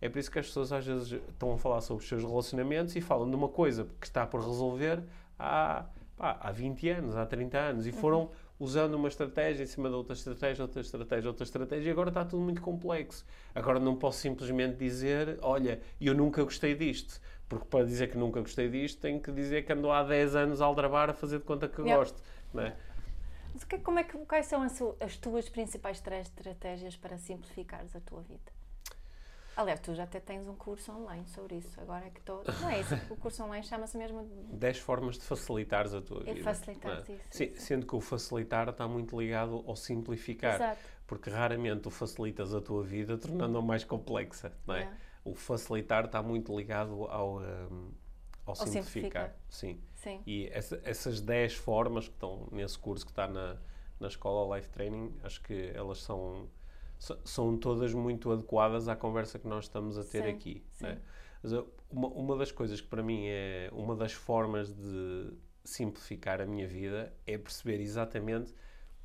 É por isso que as pessoas às vezes estão a falar sobre os seus relacionamentos e falam de uma coisa que está por resolver há, pá, há 20 anos, há 30 anos e foram uhum. usando uma estratégia em cima de outra estratégia, outra estratégia, outra estratégia e agora está tudo muito complexo. Agora não posso simplesmente dizer, olha, eu nunca gostei disto. Porque para dizer que nunca gostei disto, tenho que dizer que ando há 10 anos a aldrabar a fazer de conta que yep. gosto. Não é? Que, como é que, quais são as, as tuas principais estratégias para simplificares a tua vida? Aliás, tu já até tens um curso online sobre isso. Agora é que estou. Não é isso? O curso online chama-se mesmo. 10 formas de facilitares a tua vida. E facilitar é? isso, Sim, isso. Sendo que o facilitar está muito ligado ao simplificar. Exato. Porque raramente tu facilitas a tua vida tornando-a mais complexa, não é? O facilitar está muito ligado ao, um, ao, ao simplificar. simplificar. Sim. Sim. E essa, essas 10 formas que estão nesse curso que está na, na escola Life Training, acho que elas são, são todas muito adequadas à conversa que nós estamos a ter sim, aqui. Sim. Né? Mas uma, uma das coisas que para mim é uma das formas de simplificar a minha vida é perceber exatamente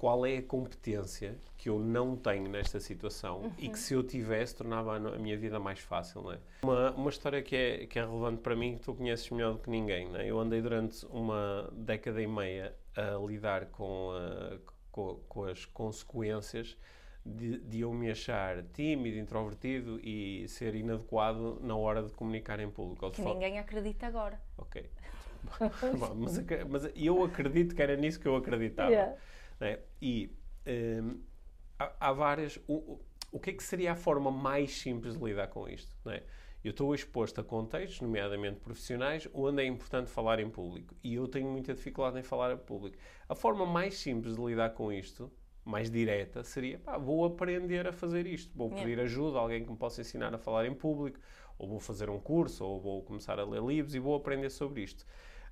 qual é a competência que eu não tenho nesta situação uhum. e que se eu tivesse tornava a minha vida mais fácil, é? Uma, uma história que é, que é relevante para mim, que tu conheces melhor do que ninguém, é? Eu andei durante uma década e meia a lidar com, a, com, com, as consequências de, de eu me achar tímido, introvertido e ser inadequado na hora de comunicar em público. Que ninguém acredita agora. Ok. mas, mas eu acredito que era nisso que eu acreditava. Yeah. Né? E um, há, há, várias. O, o que é que seria a forma mais simples de lidar com isto? Né? Eu estou exposto a contextos, nomeadamente profissionais, onde é importante falar em público. E eu tenho muita dificuldade em falar em público. A forma mais simples de lidar com isto, mais direta, seria: pá, vou aprender a fazer isto. Vou pedir ajuda a alguém que me possa ensinar a falar em público, ou vou fazer um curso, ou vou começar a ler livros e vou aprender sobre isto.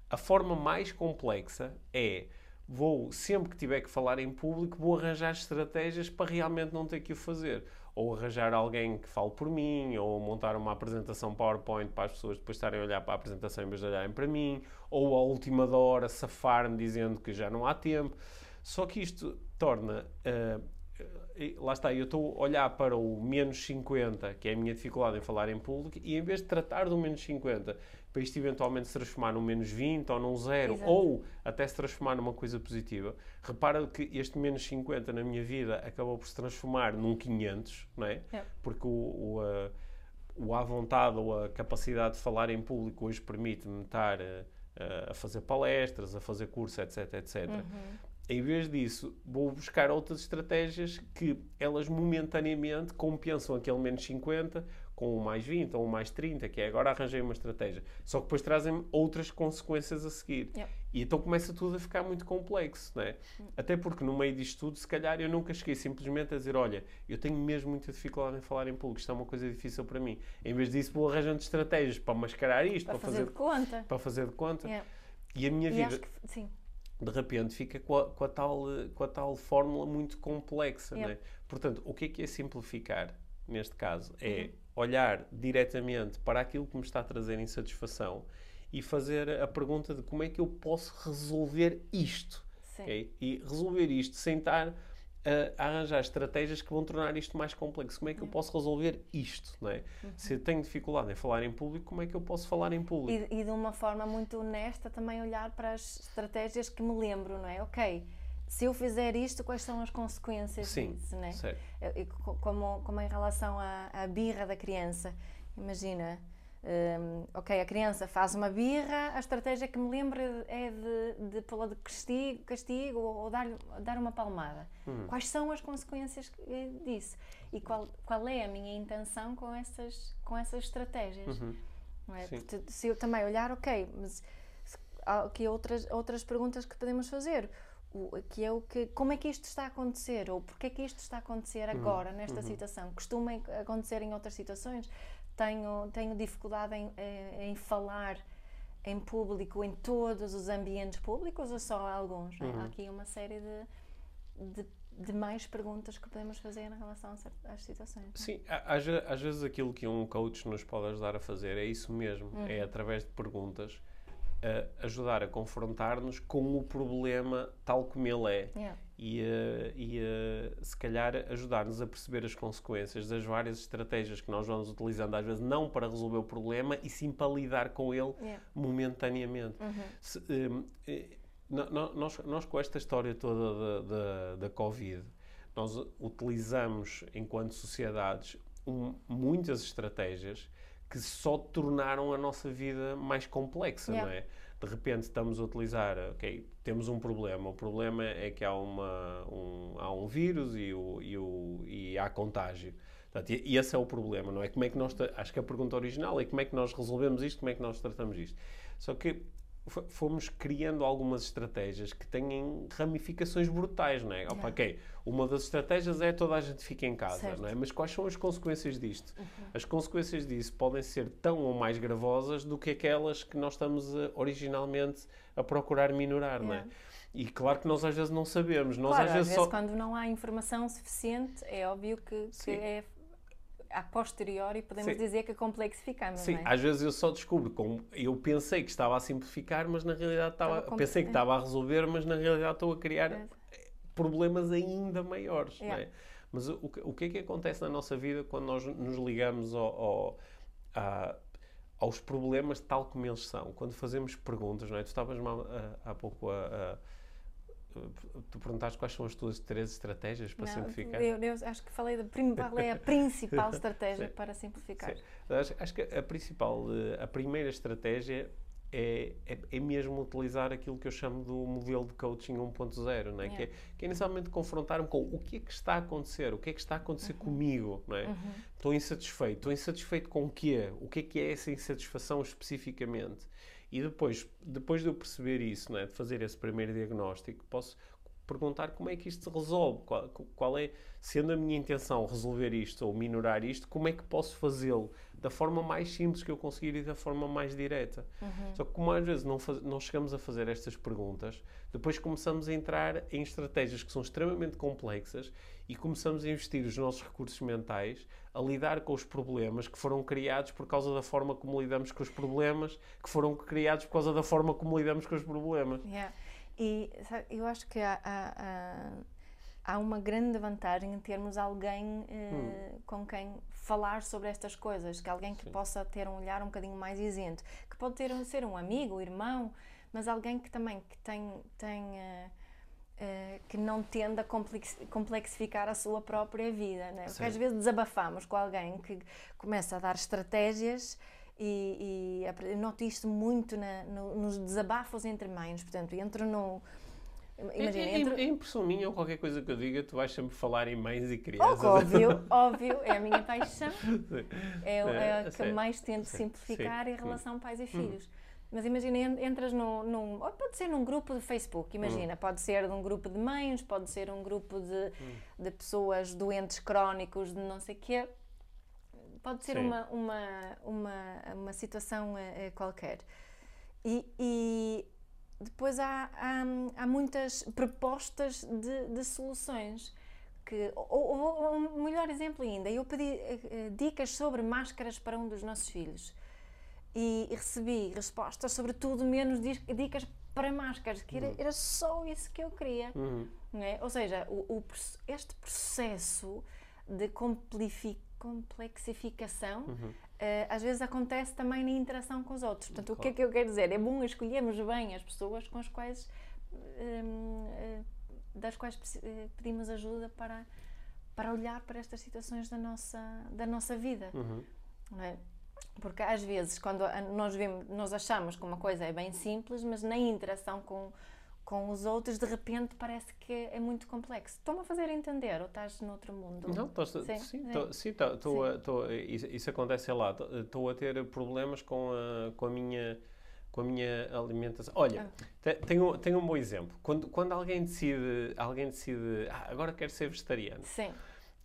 A forma mais complexa é vou, sempre que tiver que falar em público, vou arranjar estratégias para realmente não ter que o fazer. Ou arranjar alguém que fale por mim, ou montar uma apresentação PowerPoint para as pessoas depois estarem a olhar para a apresentação em vez de olharem para mim, ou à última hora safar-me dizendo que já não há tempo. Só que isto torna. Uh, lá está, eu estou a olhar para o menos 50, que é a minha dificuldade em falar em público, e em vez de tratar do menos 50 para isto eventualmente se transformar num menos 20 ou num zero, Exato. ou até se transformar numa coisa positiva. Repara que este menos 50 na minha vida acabou por se transformar num 500, não é? é. Porque o, o, a, o à vontade ou a capacidade de falar em público hoje permite-me estar a, a, fazer palestras, a fazer cursos, etc, etc. Uhum. Em vez disso, vou buscar outras estratégias que elas momentaneamente compensam aquele menos 50 com um mais 20 ou um mais 30, que é agora arranjei uma estratégia. Só que depois trazem outras consequências a seguir. Yep. E então começa tudo a ficar muito complexo, não é? Hum. Até porque no meio disto tudo, se calhar eu nunca cheguei simplesmente a dizer: Olha, eu tenho mesmo muita dificuldade em falar em público, isto é uma coisa difícil para mim. Em vez disso, vou arranjando estratégias para mascarar isto, para, para fazer, de conta. Para fazer de conta. Yep. E a minha e vida. Que, de repente fica com a, com a, tal, com a tal fórmula muito complexa. Yep. É? Portanto, o que é que é simplificar neste caso? É uhum olhar diretamente para aquilo que me está a trazer insatisfação e fazer a pergunta de como é que eu posso resolver isto. Okay? E resolver isto sem estar a arranjar estratégias que vão tornar isto mais complexo. Como é que eu posso resolver isto? Não é? Uhum. Se eu tenho dificuldade em falar em público, como é que eu posso falar em público? E, e, de uma forma muito honesta também olhar para as estratégias que me lembro, não é? Ok, se eu fizer isto, quais são as consequências Sim, disso, né? Certo. Como, como em relação à, à birra da criança. Imagina, um, ok, a criança faz uma birra, a estratégia que me lembro é de, de pô-la de castigo, castigo ou, dar, dar uma palmada. Hum. Quais são as consequências disso? E qual, qual é a minha intenção com essas, com essas estratégias? Uhum. É? Porque, se eu também olhar, ok, mas há aqui outras, outras perguntas que podemos fazer o, que é o que, como é que isto está a acontecer ou porque é que isto está a acontecer uhum. agora, nesta uhum. situação. Costuma acontecer em outras situações. Tenho, tenho dificuldade em, em, em falar em público, em todos os ambientes públicos ou só alguns? Uhum. Há aqui uma série de, de, de, mais perguntas que podemos fazer em relação às situações. É? Sim, às, às, vezes aquilo que um coach nos pode ajudar a fazer é isso mesmo, é uhum. é através de perguntas a ajudar a confrontar-nos com o problema tal como ele é yeah. e, uh, e uh, se calhar ajudar-nos a perceber as consequências das várias estratégias que nós vamos utilizando, às vezes não para resolver o problema e sim para lidar com ele yeah. momentaneamente. Uhum. Se, um, eh, nós, nós, com esta história toda da, da, da Covid, nós utilizamos, enquanto sociedades, um, muitas estratégias que só tornaram a nossa vida mais complexa, yeah. não é? De repente estamos a utilizar, ok, temos um problema. O problema é que há, uma, um, há um vírus e, o, e, o, e há contágio. Portanto, e esse é o problema, não é? Como é que nós, acho que a pergunta original é como é que nós resolvemos isto, como é que nós tratamos isto. Só que fomos criando algumas estratégias que têm ramificações brutais, não é? Yeah. Ok, uma das estratégias é toda a gente fica em casa, certo. não é? Mas quais são as consequências disto? Uhum. As consequências disso podem ser tão ou mais gravosas do que aquelas que nós estamos a, originalmente a procurar minorar, yeah. não é? E claro que nós às vezes não sabemos. Nós claro, às vezes, às vezes só... quando não há informação suficiente, é óbvio que, que é a posteriori podemos Sim. dizer que complexificamos, Sim, é? às vezes eu só descubro como eu pensei que estava a simplificar, mas na realidade estava, estava pensei que estava a resolver, mas na realidade estou a criar é. problemas ainda maiores, é. Mas o, o que é que acontece na nossa vida quando nós nos ligamos ao, ao a, aos problemas tal como eles são? Quando fazemos perguntas, não é? Tu estavas há, há pouco a, a Tu perguntaste quais são as tuas três estratégias para não, simplificar? Eu, eu, acho que falei da qual é a principal estratégia para simplificar. Acho, acho, que a principal, eh, a primeira estratégia é, é, é, mesmo utilizar aquilo que eu chamo do modelo de coaching 1.0, não é? Yeah. Que, é, que é inicialmente confrontar-me com o que é que está a acontecer, o que é que está a acontecer uhum. comigo, não é? Uhum. Estou insatisfeito, estou insatisfeito com o quê? O que é que é essa insatisfação especificamente? E depois, depois de eu perceber isso, é, de fazer esse primeiro diagnóstico, posso perguntar como é que isto se resolve, qual, qual é, sendo a minha intenção resolver isto ou minorar isto, como é que posso fazê-lo da forma mais simples que eu conseguir e da forma mais direta. Uhum. Só que como às vezes não, faz, não chegamos a fazer estas perguntas, depois começamos a entrar em estratégias que são extremamente complexas e começamos a investir os nossos recursos mentais a lidar com os problemas que foram criados por causa da forma como lidamos com os problemas, que foram criados por causa da forma como lidamos com os problemas. Yeah. E sabe, eu acho que há, há, há, uma grande vantagem em termos alguém eh, hum. com quem falar sobre estas coisas, que alguém que Sim. possa ter um olhar um bocadinho mais isento, que pode ter, ser um amigo, um irmão, mas alguém que também que tem, tem uh, uh, que não tende a complexificar a sua própria vida, né? porque às vezes desabafamos com alguém que começa a dar estratégias e, e noto isto muito na, no, nos desabafos entre mães, portanto, entro no Imagina, é, entre... é, impressão minha ou qualquer coisa que eu diga, tu vais sempre falar em mães e crianças. Oh, óbvio, óbvio, é a minha paixão. É, é, a que mais tento sim, simplificar sim, em relação a pais e filhos. Hum. Mas imagina, entras num, num, pode ser num grupo de Facebook, imagina, hum. pode ser de um grupo de mães, pode ser um grupo de, hum. de pessoas doentes crónicos, de não sei o quê. Pode ser uma, uma, uma, uma situação uh, qualquer. E, e depois há, há, há muitas propostas de, de soluções. Que, ou, ou, um melhor exemplo ainda, eu pedi uh, dicas sobre máscaras para um dos nossos filhos e, e recebi respostas sobre tudo menos dicas para máscaras, que era, uhum. era só isso que eu queria. Uhum. É? Ou seja, o, o, este processo de complexificação uhum. Uh, às vezes acontece também na interação com os outros. Portanto, claro. o que é que eu quero dizer? É bom escolhermos bem as pessoas com as quais, uh, eh, das quais eh, pedimos ajuda para, para olhar para estas situações da nossa, da nossa vida. Uhum. É? Porque às vezes, quando nós, vemos, nós achamos que uma coisa é bem simples, mas na interação com, com os outros, de repente parece que é muito complexo. Estão-me a fazer entender ou estás noutro mundo? Não, tô, sim, sim, tô, sim, tô, tô, tô, isso, isso, acontece lá. Estou a ter problemas com a, com a minha com a minha alimentação. Olha, ah. tenho, tenho um bom exemplo. Quando, quando alguém decide, alguém decide ah, agora quero ser vegetariano. Sim.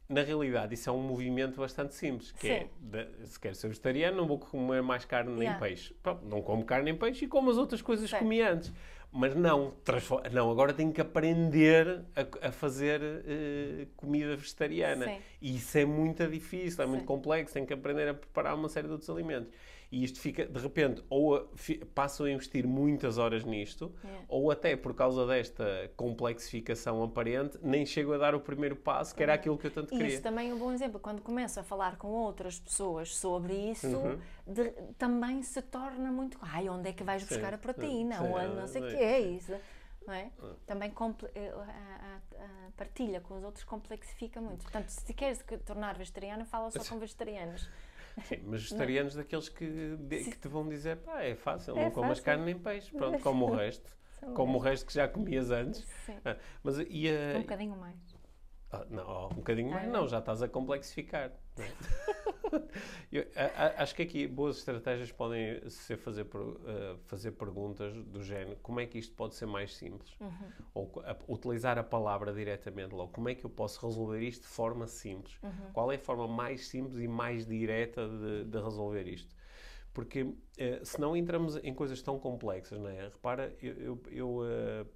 Na realidade, isso é um movimento bastante simples, que é, Sim. é, de, se quero ser vegetariano, não vou comer mais carne nem yeah. peixe. Pronto, não como carne nem peixe e como as outras coisas que comi antes. Mas não, não, agora tenho que aprender a, a fazer uh, comida vegetariana. Sim. E isso é muito difícil, é muito Sim. complexo, tenho que aprender a preparar uma série de outros alimentos e isto fica, de repente, ou a, passam a investir muitas horas nisto, é. ou até por causa desta complexificação aparente, nem chego a dar o primeiro passo, que era aquilo que eu tanto queria. Isso também é um bom exemplo. Quando começo a falar com outras pessoas sobre isso, uhum. de, também se torna muito. Ai, onde é que vais buscar sim, a proteína? Sim, onde, não sei o que é isso. Não é? Ah. Também eh, a, a, a, partilha com os outros complexifica muito. Portanto, se queres tornar vegetariano, fala só com vegetarianos. Sim, mas vegetarianos não. daqueles que, de, que te vão dizer, pá, é fácil, é não comas carne nem peixe, pronto, como o resto. como o resto que já comias antes. Sim. Ah, mas, e a, um bocadinho mais. Ah, não, um bocadinho mais, ah, não, já estás a complexificar. Eu, a, a, acho que aqui boas estratégias podem ser fazer, uh, fazer perguntas do género como é que isto pode ser mais simples? Uhum. Ou a, utilizar a palavra diretamente logo. Como é que eu posso resolver isto de forma simples? Uhum. Qual é a forma mais simples e mais direta de, de resolver isto? Porque uh, se não entramos em coisas tão complexas, não é? Repara, eu, eu, eu uh,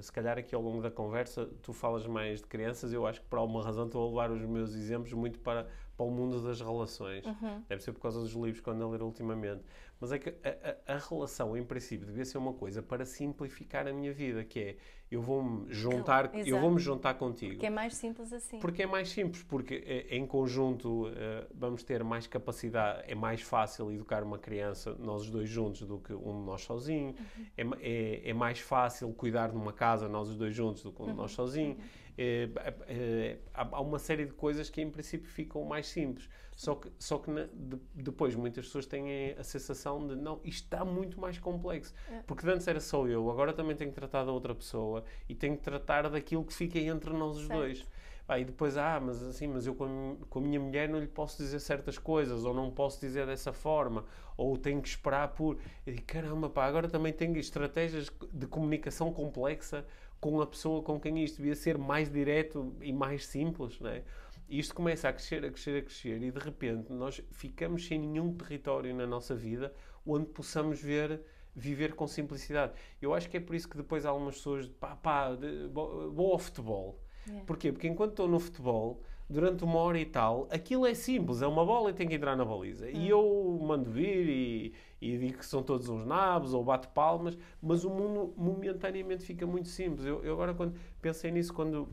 se calhar aqui ao longo da conversa tu falas mais de crianças, eu acho que por alguma razão estou a levar os meus exemplos muito para, para o mundo das relações. Uhum. Deve ser por causa dos livros que ando a ler ultimamente. Mas é que a, a, a, relação, em princípio, devia ser uma coisa para simplificar a minha vida, que é eu vou-me juntar, eu vou-me juntar contigo. Porque é mais simples assim. Porque é mais simples, porque eh, em conjunto eh, vamos ter mais capacidade, é mais fácil educar uma criança, nós os dois juntos, do que um de nós sozinho. Uhum. É, é, é, mais fácil cuidar de uma casa, nós os dois juntos, do que um de nós uhum. sozinho. Uhum. É, é, há uma série de coisas que em princípio ficam mais simples. Só que, só que na, de, depois muitas pessoas têm a sensação de não, isto está muito mais complexo. É. Porque antes era só eu, agora também tenho que tratar da outra pessoa e tenho que tratar daquilo que fica entre nós os certo. dois. Ah, e depois, ah, mas assim, mas eu com a, com a minha mulher não lhe posso dizer certas coisas, ou não posso dizer dessa forma, ou tenho que esperar por. E caramba, pá, agora também tenho estratégias de comunicação complexa com a pessoa com quem isto devia ser mais direto e mais simples, não é? E isto começa a crescer, a crescer, a crescer, e de repente nós ficamos sem nenhum território na nossa vida onde possamos ver viver com simplicidade. Eu acho que é por isso que depois algumas pessoas, pá, pá, vou ao futebol. Yeah. Porquê? Porque enquanto estou no futebol, durante uma hora e tal, aquilo é simples, é uma bola e tem que entrar na baliza. E eu mando vir e, e, digo que são todos uns nabos ou bato palmas, mas o mundo momentaneamente fica muito simples. Eu, eu agora quando pensei nisso, quando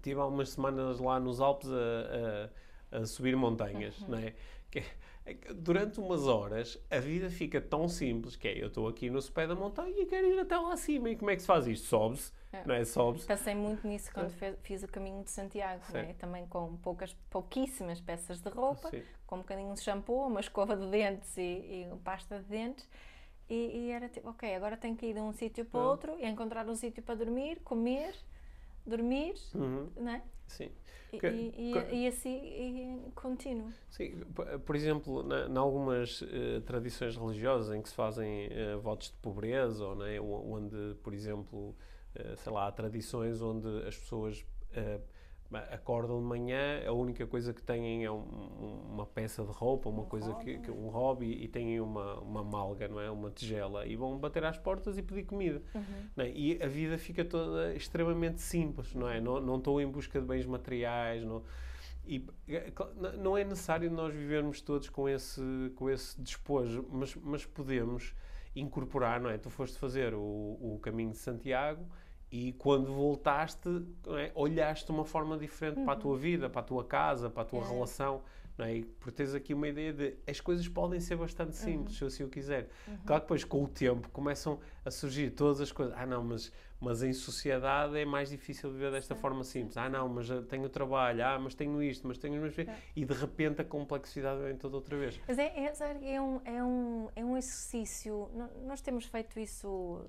tive há umas semanas lá nos Alpes a, a, a subir montanhas, uhum. não é? Que, é durante umas horas a vida fica tão simples que é, eu estou aqui no pé da montanha e quero ir até lá acima. E como é que se faz isto? Sobe-se, é. Não é? Sobe-se. Pensei muito nisso quando é. fiz o caminho de Santiago, é? também com poucas, pouquíssimas peças de roupa, Sim. com um bocadinho de shampoo, uma escova de dentes e, e pasta de dentes. E, e, era tipo, ok, agora tenho que ir de um sítio para outro e encontrar um sítio para dormir, comer dormir, uhum. né? Sim. E, que, e, que, e, assim contínuo. Sim, por exemplo, em algumas uh, tradições religiosas em que se fazem uh, votos de pobreza, ou, né, onde, por exemplo, sei lá, há tradições onde as pessoas acordam de manhã, a única coisa que têm é um, uma peça de roupa, uma um coisa hobby. que, um hobby e têm uma, uma malga, não é? Uma tigela e vão bater às portas e pedir comida. Uhum. É? E a vida fica toda extremamente simples, não é? Não, não estou em busca de bens materiais, não, e é, não é necessário nós vivermos todos com esse, com esse despojo, mas, mas podemos incorporar, não é? Tu foste fazer o, o caminho de Santiago e quando voltaste, é? olhaste de uma forma diferente uhum. para a tua uhum. vida, para a tua casa, para a tua é. relação. Não é? E por teres aqui uma ideia de as coisas podem ser bastante simples, uhum. se eu assim quiser. Uhum. Claro que depois, com o tempo, começam a surgir todas as coisas. Ah, não, mas, mas em sociedade é mais difícil viver desta forma simples. Ah, não, mas tenho trabalho. Ah, mas tenho isto, mas tenho... Mas... É. E de repente a complexidade vem toda outra vez. Mas é, é, é, um, é, um, é um exercício... Nós temos feito isso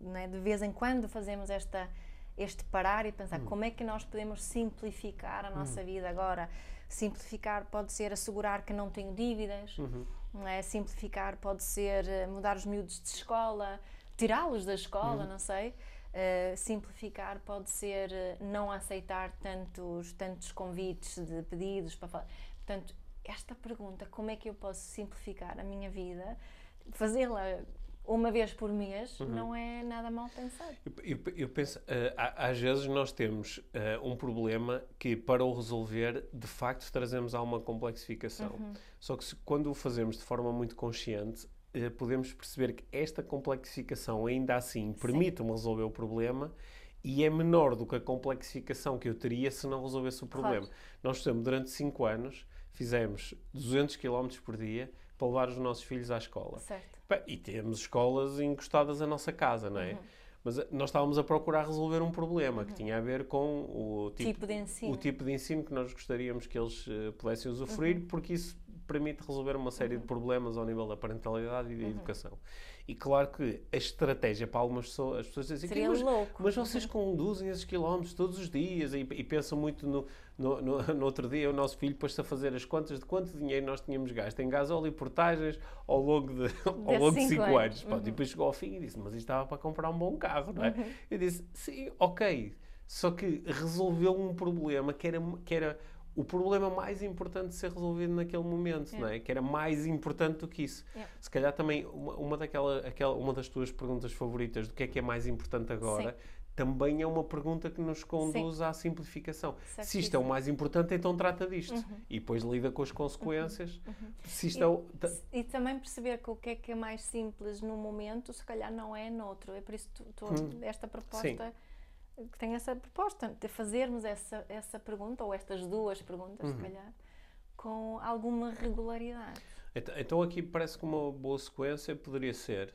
né? de vez em quando fazemos esta, este parar e pensar hum. como é que nós podemos simplificar a nossa hum. vida agora. Simplificar pode ser assegurar que não tenho dívidas, uhum. É? Simplificar pode ser eh, mudar os miúdos de escola, tirá-los da escola, uhum. não sei. Uh, simplificar pode ser uh, não aceitar tantos, tantos convites de pedidos para falar. Portanto, esta pergunta, como é que eu posso simplificar a minha vida, fazê-la uma vez por mês, uhum. não é nada mal pensado. Eu, eu, eu penso, uh, às vezes nós temos uh, um problema que para o resolver, de facto, trazemos a uma complexificação. Uhum. Só que se, quando o fazemos de forma muito consciente, uh, podemos perceber que esta complexificação ainda assim permite-me resolver o problema e é menor do que a complexificação que eu teria se não resolvesse o problema. Claro. Nós fizemos durante 5 anos, fizemos 200 km por dia para levar os nossos filhos à escola. Certo. E temos escolas encostadas à nossa casa, não é? Uhum. Mas eh, nós estávamos a procurar resolver um problema uhum. que tinha a ver com o tipo, tipo, de ensino. o tipo de ensino que nós gostaríamos que eles uh, pudessem usufruir, uhum. porque isso permite resolver uma série de uhum. problemas ao nível da parentalidade e da uhum. educação. E claro que a estratégia para algumas pessoas, as pessoas dizem Seria mas, louco. mas vocês conduzem esses quilómetros todos os dias e, e pensam muito no, no, no, no, outro dia o nosso filho pôs-se a fazer as contas de quanto dinheiro nós tínhamos gasto em gasóleo e portagens ao longo de, ao longo de cinco anos. anos. Uhum. Pronto, e depois chegou ao fim e disse, mas isto estava para comprar um bom carro, não é? Uhum. Eu disse, sim, ok. Só que resolveu um problema que era, que era o problema mais importante de ser resolvido naquele momento, é. não é? Que era mais importante do que isso. É. Se calhar também uma, uma, daquela, aquela, uma das tuas perguntas favoritas do que é que é mais importante agora Sim. também é uma pergunta que nos conduz Sim. à simplificação. Se isto é o mais importante, então trata disto. Uhum. E depois lida com as consequências. Uhum. Uhum. Se isto e, é o... e também perceber que o que é que é mais simples no momento, se calhar não é noutro. É por isso que tu, tu, hum. esta proposta... Sim que tem essa proposta de fazermos essa, essa pergunta, ou estas duas perguntas, uhum. se calhar, com alguma regularidade. Então, então, aqui parece que uma boa sequência poderia ser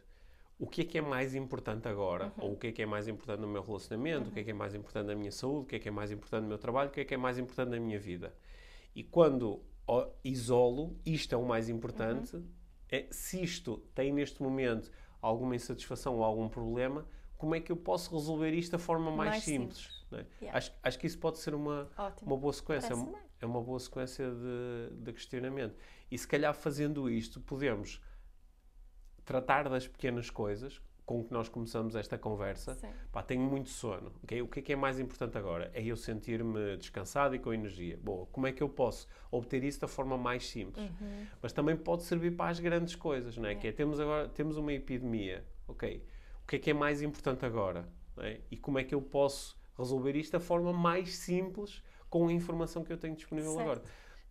o que é que é mais importante agora, uhum. ou o que é que é mais importante no meu relacionamento, uhum. o que é que é mais importante na minha saúde, o que é que é mais importante no meu trabalho, o que é que é mais importante na minha vida. E quando isolo, isto é o mais importante, uhum. é, se isto tem neste momento alguma insatisfação ou algum problema, como é que eu posso resolver isto da forma mais, mais simples. simples. É? Yeah. Acho, acho que isso pode ser uma, uma boa sequência. É, é uma boa sequência de, de questionamento. E se calhar fazendo isto, podemos tratar das pequenas coisas com que nós começamos esta conversa. Pá, tenho muito sono. Okay? O que é que é mais importante agora? É eu sentir-me descansado e com energia. Boa, como é que eu posso obter isso da forma mais simples? Uhum. Mas também pode servir para as grandes coisas, não é? Que é, temos agora temos uma epidemia, ok? Que é que é mais importante agora? É? E como é que eu posso resolver isto da forma mais simples com a informação que eu tenho disponível certo. agora?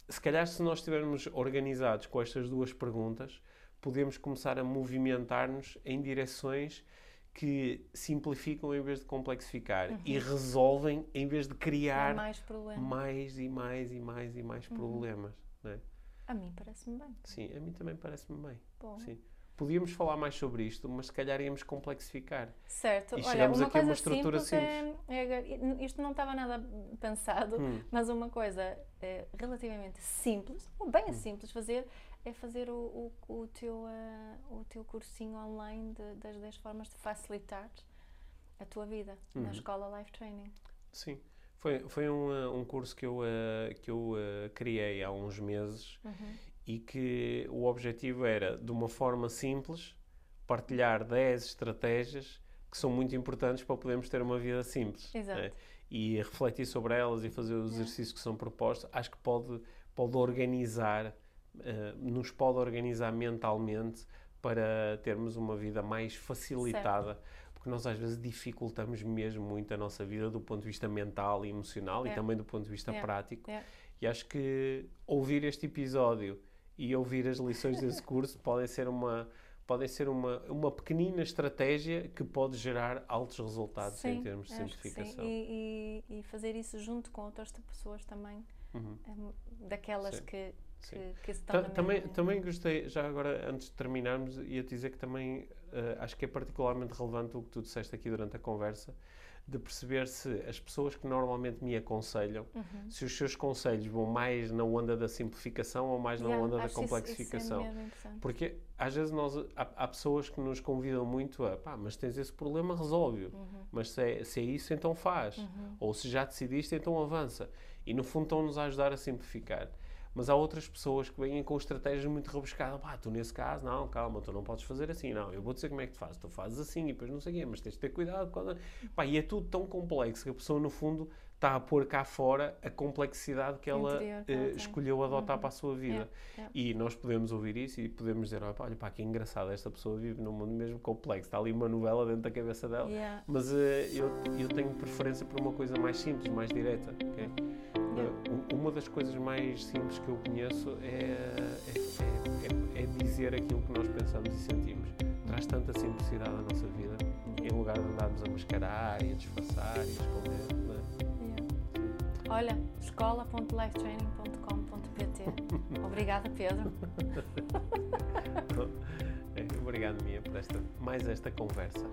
Se calhar, se nós estivermos organizados com estas duas perguntas, podemos começar a movimentar-nos em direções que simplificam em vez de complexificar uhum. e resolvem em vez de criar mais, mais, e mais e mais e mais uhum. problemas. É? A mim parece-me bem. Sim, a mim também parece-me bem. Bom. Sim podíamos falar mais sobre isto, mas se calhar íamos complexificar. Certo. E Olha, uma coisa simples. Simples. É, é, isto não estava nada pensado, hum. mas uma coisa é, relativamente simples, ou bem hum. simples fazer, é fazer o, o, o teu, uh, o teu cursinho online de, das 10 formas de facilitar a tua vida na uhum. escola Life Training. Sim. Foi, foi um, eh, um curso que eu, uh, que eu uh, criei há uns meses uhum e que o objetivo era, de uma forma simples, partilhar 10 estratégias que são muito importantes para podermos ter uma vida simples. Exato. Né? E refletir sobre elas e fazer os é. exercícios que são propostos, acho que pode, pode organizar, uh, nos pode organizar mentalmente para termos uma vida mais facilitada. Certo. Porque nós às vezes dificultamos mesmo muito a nossa vida do ponto de vista mental e emocional é. e também do ponto de vista é. prático. É. E acho que ouvir este episódio e ouvir as lições desse curso podem ser uma podem ser uma, uma pequenina estratégia que pode gerar altos resultados sim, em termos de simplificação. E, e, e, fazer isso junto com outras pessoas também, uhum. um, daquelas sim. que, que, que, estão também, também gostei, já agora antes de terminarmos, ia dizer que também uh, acho que é particularmente relevante o que tu disseste aqui durante a conversa, de perceber se as pessoas que normalmente me aconselham, uhum. se os seus conselhos vão mais na onda da simplificação ou mais na yeah, onda da complexificação. Isso, isso é Porque às vezes nós, há, há, pessoas que nos convidam muito a, pá, mas tens esse problema, resolve-o. Uhum. Mas se é, se é, isso, então faz. Uhum. Ou se já decidiste, então avança. E no fundo estão-nos a ajudar a simplificar. Mas há outras pessoas que vêm com estratégias muito rebuscadas. Pá, tu nesse caso, não, calma, tu não podes fazer assim. Não, eu vou dizer como é que tu fazes. Tu fazes assim e depois não sei o quê, mas tens de ter cuidado. Quando... Pá, e é tudo tão complexo que a pessoa, no fundo, está a pôr cá fora a complexidade que ela uh, escolheu adotar uhum. para a sua vida. Yeah, yeah. E nós podemos ouvir isso e podemos dizer: olha, pá, que engraçado, esta pessoa vive num mundo mesmo complexo, está ali uma novela dentro da cabeça dela. Yeah. Mas uh, eu, eu tenho preferência por uma coisa mais simples, mais direta. Okay? Uh, uma das coisas mais simples que eu conheço é, é, é, é dizer aquilo que nós pensamos e sentimos. Traz tanta simplicidade à nossa vida, em lugar de andarmos a mascarar e a disfarçar e a esconder. Olha, escola.lifetraining.com.pt Obrigada, Pedro. Obrigado, Mia, por esta, mais esta conversa.